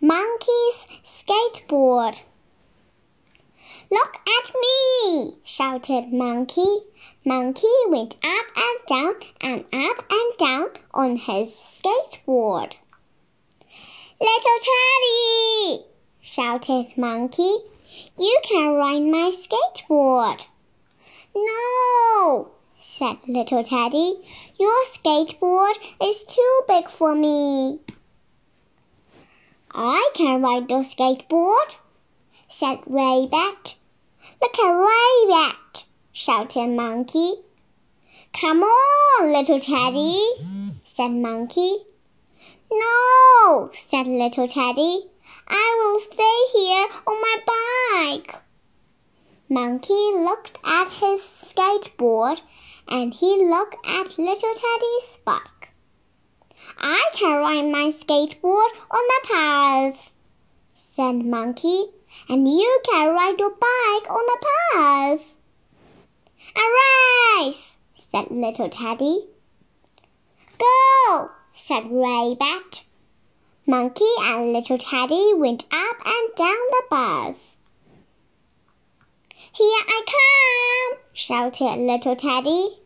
Monkey's skateboard. Look at me! shouted Monkey. Monkey went up and down and up and down on his skateboard. Little Teddy! shouted Monkey. You can ride my skateboard. No, said little Teddy. Your skateboard is too big for me. I can ride the skateboard, said Rabbit. Look at Rabbit, shouted Monkey. Come on, little Teddy, said Monkey. No, said little Teddy. I will stay here on my bike. Monkey looked at his skateboard and he looked at little Teddy's bike. I can ride my skateboard on the path, said Monkey, and you can ride your bike on the path. A race, said little Teddy. Go, said Rabbit. Monkey and little Teddy went up and down the path. Here I come, shouted little Teddy.